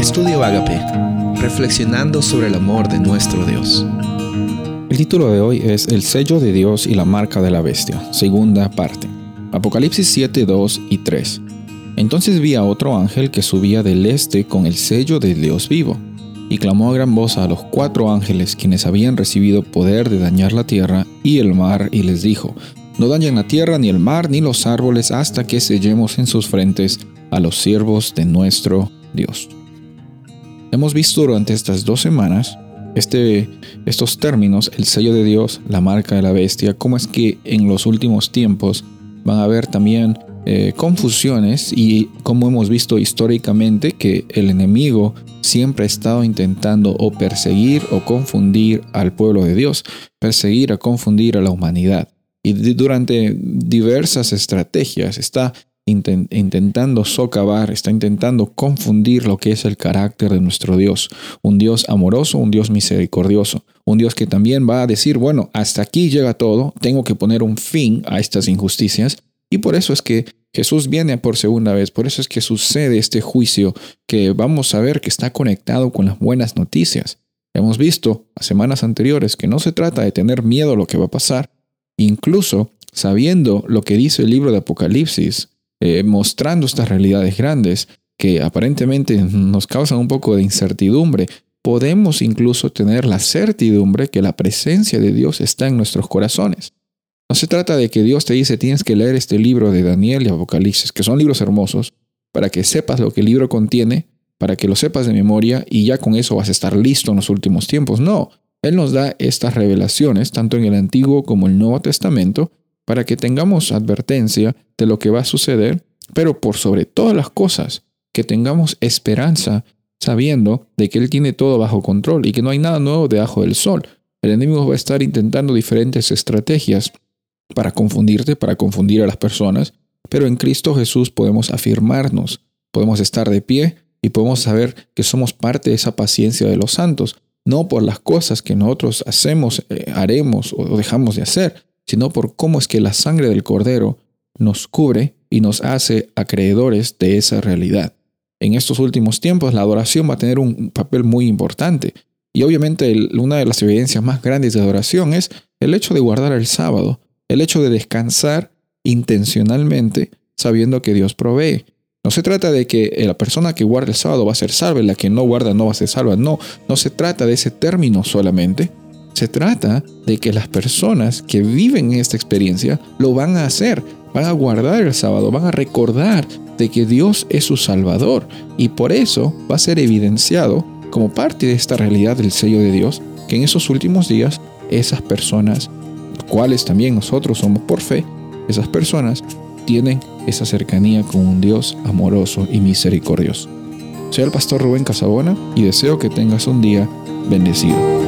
Estudio Agape, reflexionando sobre el amor de nuestro Dios. El título de hoy es El sello de Dios y la marca de la bestia, segunda parte. Apocalipsis 7, 2 y 3. Entonces vi a otro ángel que subía del este con el sello de Dios vivo, y clamó a gran voz a los cuatro ángeles quienes habían recibido poder de dañar la tierra y el mar, y les dijo, No dañen la tierra, ni el mar, ni los árboles, hasta que sellemos en sus frentes a los siervos de nuestro Dios. Hemos visto durante estas dos semanas este, estos términos, el sello de Dios, la marca de la bestia, cómo es que en los últimos tiempos van a haber también eh, confusiones y como hemos visto históricamente que el enemigo siempre ha estado intentando o perseguir o confundir al pueblo de Dios, perseguir o confundir a la humanidad. Y durante diversas estrategias está intentando socavar, está intentando confundir lo que es el carácter de nuestro Dios. Un Dios amoroso, un Dios misericordioso, un Dios que también va a decir, bueno, hasta aquí llega todo, tengo que poner un fin a estas injusticias. Y por eso es que Jesús viene por segunda vez, por eso es que sucede este juicio que vamos a ver que está conectado con las buenas noticias. Hemos visto a semanas anteriores que no se trata de tener miedo a lo que va a pasar, incluso sabiendo lo que dice el libro de Apocalipsis, eh, mostrando estas realidades grandes que aparentemente nos causan un poco de incertidumbre, podemos incluso tener la certidumbre que la presencia de Dios está en nuestros corazones. No se trata de que Dios te dice tienes que leer este libro de Daniel y Apocalipsis, que son libros hermosos, para que sepas lo que el libro contiene, para que lo sepas de memoria y ya con eso vas a estar listo en los últimos tiempos. No, Él nos da estas revelaciones, tanto en el Antiguo como el Nuevo Testamento, para que tengamos advertencia de lo que va a suceder, pero por sobre todas las cosas, que tengamos esperanza sabiendo de que Él tiene todo bajo control y que no hay nada nuevo debajo del sol. El enemigo va a estar intentando diferentes estrategias para confundirte, para confundir a las personas, pero en Cristo Jesús podemos afirmarnos, podemos estar de pie y podemos saber que somos parte de esa paciencia de los santos, no por las cosas que nosotros hacemos, eh, haremos o dejamos de hacer, sino por cómo es que la sangre del Cordero nos cubre y nos hace acreedores de esa realidad. En estos últimos tiempos la adoración va a tener un papel muy importante. Y obviamente una de las evidencias más grandes de adoración es el hecho de guardar el sábado, el hecho de descansar intencionalmente sabiendo que Dios provee. No se trata de que la persona que guarda el sábado va a ser salva y la que no guarda no va a ser salva. No, no se trata de ese término solamente, se trata de que las personas que viven esta experiencia lo van a hacer, van a guardar el sábado, van a recordar de que Dios es su Salvador y por eso va a ser evidenciado como parte de esta realidad del sello de Dios que en esos últimos días esas personas, cuales también nosotros somos por fe, esas personas tienen esa cercanía con un Dios amoroso y misericordioso. Soy el pastor Rubén Casabona y deseo que tengas un día bendecido.